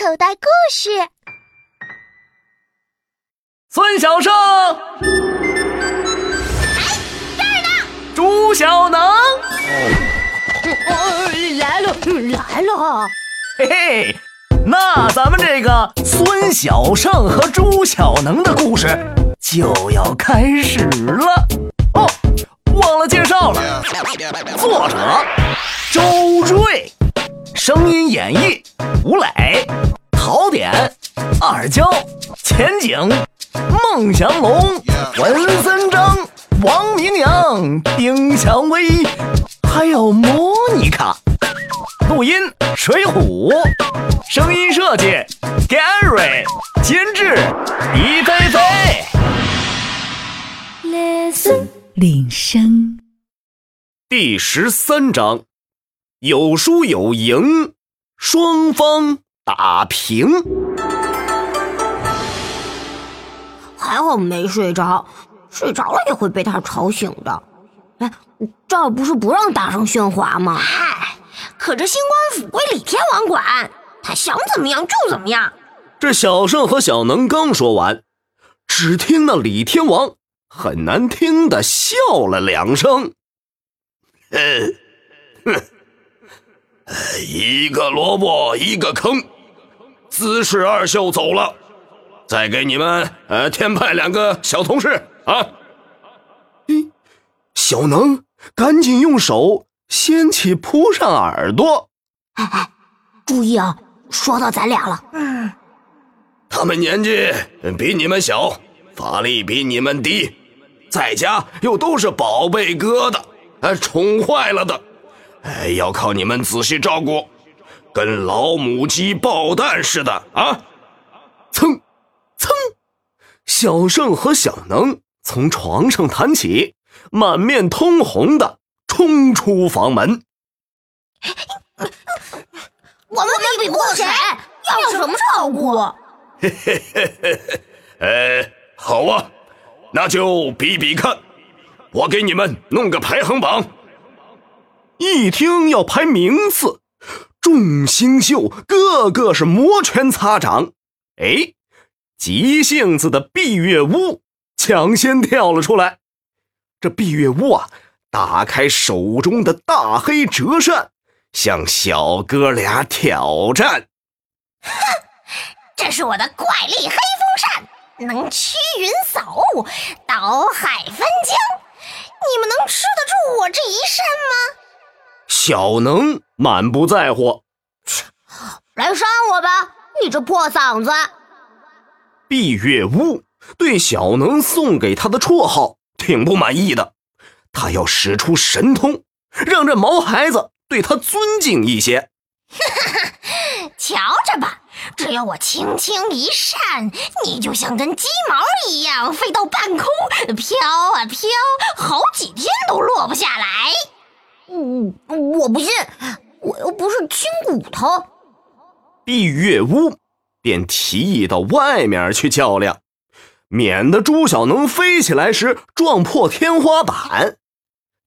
口袋故事。孙小胜，哎，这儿呢。朱小能，哦，来了来了，嘿嘿，那咱们这个孙小胜和朱小能的故事就要开始了哦。忘了介绍了，作者周瑞，声音演绎吴磊、陶点、二娇、前景、孟祥龙、文森章、王明阳、丁蔷薇，还有莫妮卡。录音水浒，声音设计 Gary，监制李菲菲。Listen。铃声第十三章，有输有赢，双方打平。还好没睡着，睡着了也会被他吵醒的。哎，这儿不是不让大声喧哗吗？嗨，可这新官府归李天王管，他想怎么样就怎么样。这小胜和小能刚说完，只听那李天王。很难听的笑了两声，哼，哼，一个萝卜一个坑，姿势二秀走了，再给你们呃添派两个小同事。啊！嘿，小能赶紧用手掀起扑上耳朵，哎哎，注意啊，说到咱俩了，嗯，他们年纪比你们小，法力比你们低。在家又都是宝贝疙瘩，呃，宠坏了的，哎，要靠你们仔细照顾，跟老母鸡抱蛋似的啊！噌，噌，小胜和小能从床上弹起，满面通红的冲出房门。我们比不过谁，要什么照顾？嘿嘿嘿嘿嘿，哎，好啊。那就比比看，我给你们弄个排行榜。一听要排名次，众星宿个个是摩拳擦掌。哎，急性子的闭月屋抢先跳了出来。这闭月屋啊，打开手中的大黑折扇，向小哥俩挑战。哼，这是我的怪力黑风扇。能驱云扫雾，倒海翻江，你们能吃得住我这一扇吗？小能满不在乎，切，来扇我吧，你这破嗓子！闭月屋对小能送给他的绰号挺不满意的，他要使出神通，让这毛孩子对他尊敬一些。哈哈，瞧着吧。只要我轻轻一扇，你就像根鸡毛一样飞到半空，飘啊飘，好几天都落不下来。嗯，我不信，我又不是青骨头。闭月屋便提议到外面去较量，免得朱小能飞起来时撞破天花板。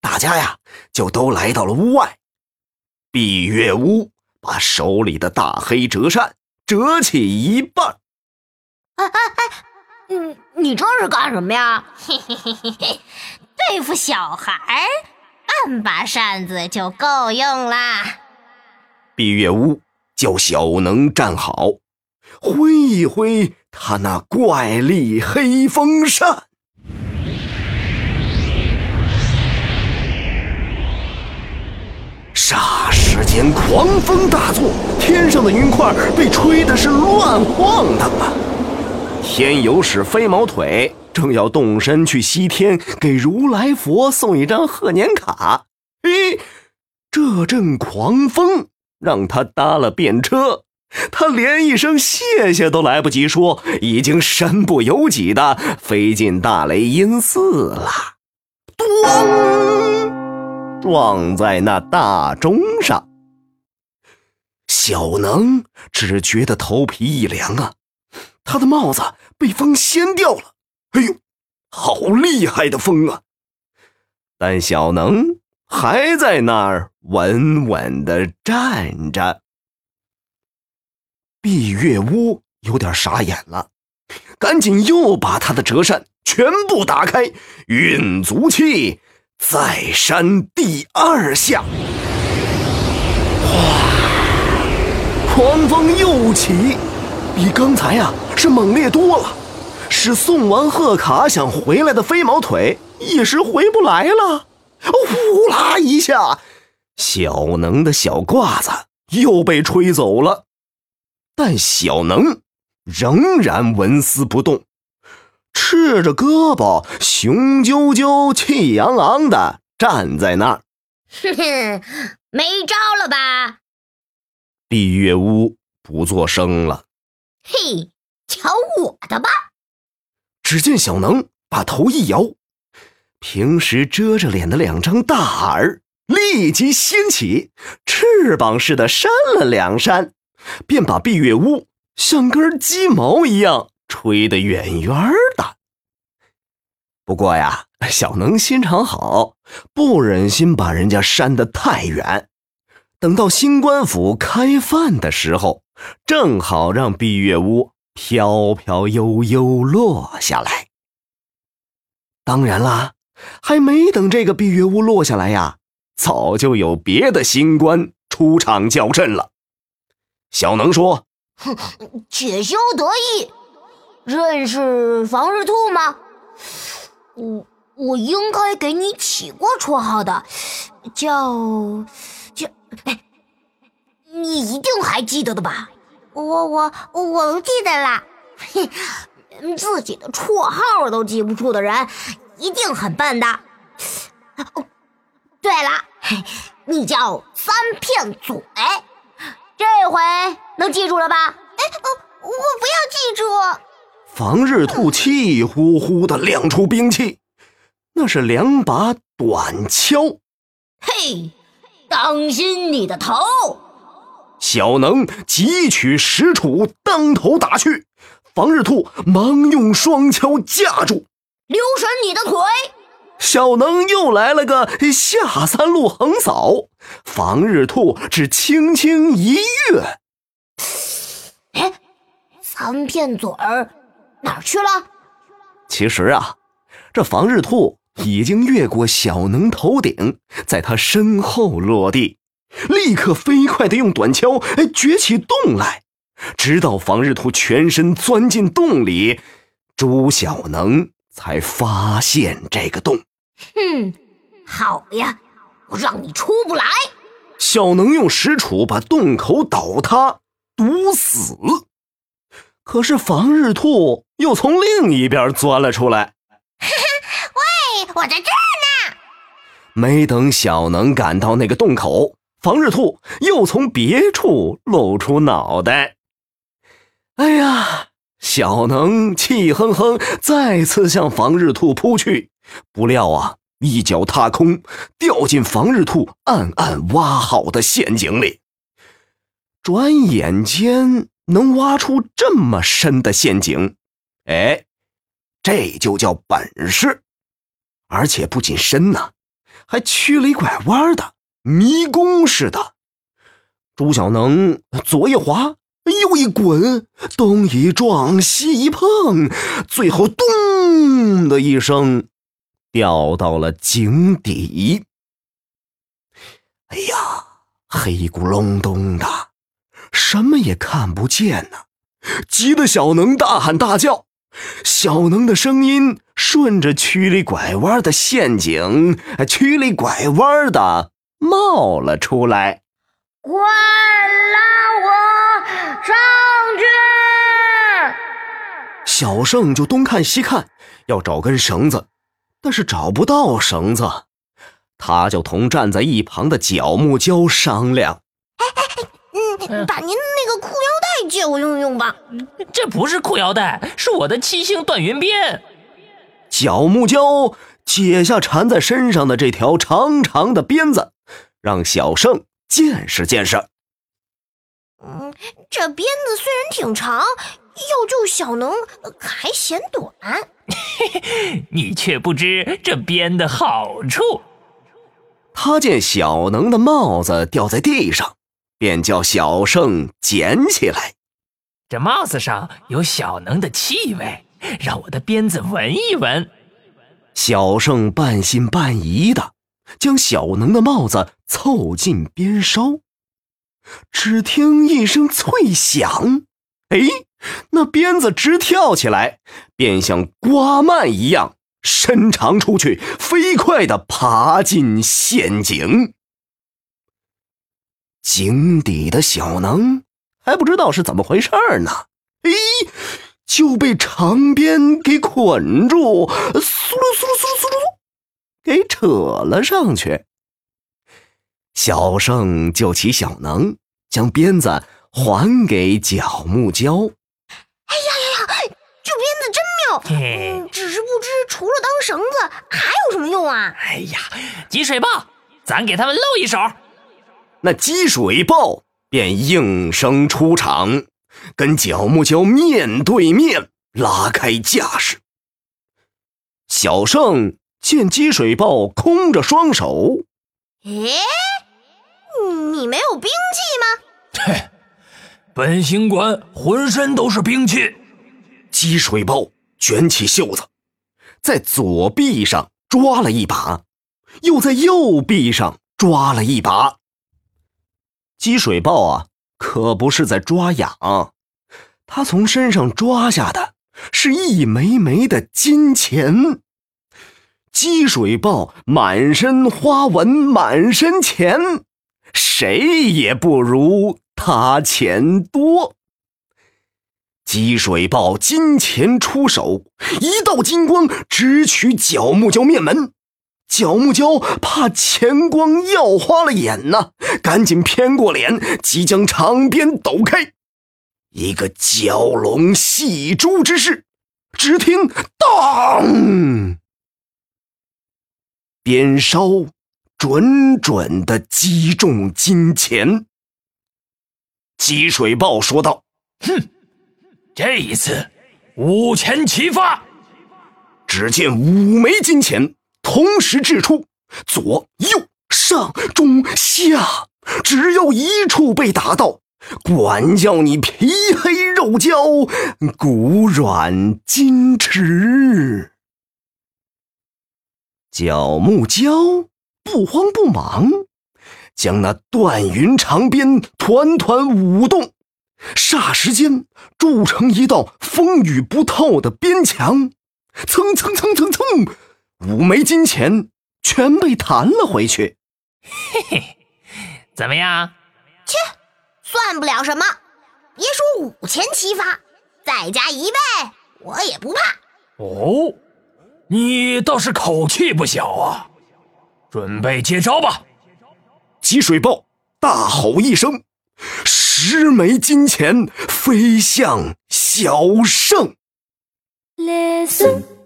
大家呀，就都来到了屋外。闭月屋把手里的大黑折扇。折起一半，哎哎哎，嗯，你这是干什么呀？嘿嘿嘿嘿嘿，对付小孩半把扇子就够用啦。闭月屋叫小能站好，挥一挥他那怪力黑风扇。霎时间，狂风大作，天上的云块被吹的是乱晃荡啊！天有使飞毛腿正要动身去西天给如来佛送一张贺年卡，哎，这阵狂风让他搭了便车，他连一声谢谢都来不及说，已经身不由己的飞进大雷音寺了。咣！撞在那大钟上，小能只觉得头皮一凉啊，他的帽子被风掀掉了。哎呦，好厉害的风啊！但小能还在那儿稳稳的站着。闭月乌有点傻眼了，赶紧又把他的折扇全部打开，运足气，再扇第二下。哗，狂风又起，比刚才呀是猛烈多了，使送完贺卡想回来的飞毛腿一时回不来了。呼啦一下，小能的小褂子又被吹走了，但小能仍然纹丝不动，赤着胳膊，雄赳赳、气昂昂的站在那儿。哼哼，没招了吧？闭月屋不作声了。嘿，瞧我的吧！只见小能把头一摇。平时遮着脸的两张大耳立即掀起，翅膀似的扇了两扇，便把闭月乌像根鸡毛一样吹得远远的。不过呀，小能心肠好，不忍心把人家扇得太远。等到新官府开饭的时候，正好让闭月乌飘飘悠悠落下来。当然啦。还没等这个闭月屋落下来呀，早就有别的新官出场叫阵了。小能说：“哼，且休得意，认识房日兔吗？我我应该给你起过绰号的，叫叫……哎，你一定还记得的吧？我我我记得啦。嘿，自己的绰号都记不住的人。”一定很笨的。哦，对了，你叫三片嘴，这回能记住了吧？哎，我我不要记住。防日兔气呼呼的亮出兵器，那是两把短锹。嘿，当心你的头！小能急取石杵当头打去，防日兔忙用双锹架住。留神你的腿！小能又来了个下三路横扫，防日兔只轻轻一跃。哎，三片嘴儿哪儿去了？其实啊，这防日兔已经越过小能头顶，在他身后落地，立刻飞快地用短锹哎掘起洞来，直到防日兔全身钻进洞里，朱小能。才发现这个洞，哼，好呀，我让你出不来。小能用石杵把洞口倒塌堵死，可是防日兔又从另一边钻了出来。喂，我在这儿呢！没等小能赶到那个洞口，防日兔又从别处露出脑袋。哎呀！小能气哼哼，再次向防日兔扑去，不料啊，一脚踏空，掉进防日兔暗暗挖好的陷阱里。转眼间能挖出这么深的陷阱，哎，这就叫本事，而且不仅深呢，还曲里拐弯的，迷宫似的。朱小能左一滑。又一滚，东一撞，西一碰，最后咚的一声，掉到了井底。哎呀，黑咕隆咚的，什么也看不见呢！急得小能大喊大叫，小能的声音顺着曲里拐弯的陷阱，曲里拐弯的冒了出来。快拉我上去！小胜就东看西看，要找根绳子，但是找不到绳子，他就同站在一旁的角木蛟商量：“哎哎，嗯，把您那个裤腰带借我用用吧。”“这不是裤腰带，是我的七星断云鞭。”角木蛟解下缠在身上的这条长长的鞭子，让小胜。见识见识。嗯，这鞭子虽然挺长，要救小能还嫌短。你却不知这鞭的好处。他见小能的帽子掉在地上，便叫小胜捡起来。这帽子上有小能的气味，让我的鞭子闻一闻。小胜半信半疑的将小能的帽子凑近鞭梢，只听一声脆响，哎，那鞭子直跳起来，便像刮蔓一样伸长出去，飞快的爬进陷阱。井底的小能还不知道是怎么回事呢，哎，就被长鞭给捆住，嗖噜嗖噜嗖噜嗖噜，给扯了上去。小胜就起小能，将鞭子还给角木蛟。哎呀呀呀，这鞭子真妙，嗯，只是不知除了当绳子还有什么用啊？哎呀，积水豹，咱给他们露一手。那积水豹便应声出场，跟角木蛟面对面拉开架势。小胜见积水豹空着双手，哎，你没有兵器吗？嘿，本行官浑身都是兵器。积水豹卷起袖子，在左臂上抓了一把，又在右臂上抓了一把。积水豹啊，可不是在抓痒，他从身上抓下的是一枚枚的金钱。积水豹满身花纹，满身钱，谁也不如他钱多。积水豹金钱出手，一道金光直取角木蛟面门。角木蛟怕钱光耀花了眼呢，赶紧偏过脸，即将长鞭抖开，一个蛟龙戏珠之势。只听“当”，鞭梢准准的击中金钱。积水豹说道：“哼，这一次五钱齐发。”只见五枚金钱。同时掷出，左右上中下，只要一处被打到，管教你皮黑肉焦，骨软筋迟。角木蛟不慌不忙，将那断云长鞭团团舞动，霎时间铸成一道风雨不透的边墙，蹭蹭蹭蹭蹭。五枚金钱全被弹了回去，嘿嘿，怎么样？切，算不了什么。别说五钱齐发，再加一倍，我也不怕。哦，你倒是口气不小啊！准备接招吧！积水豹大吼一声，十枚金钱飞向小胜。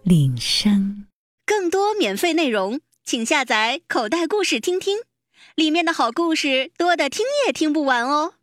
铃声。更多免费内容，请下载口袋故事听听，里面的好故事多的听也听不完哦。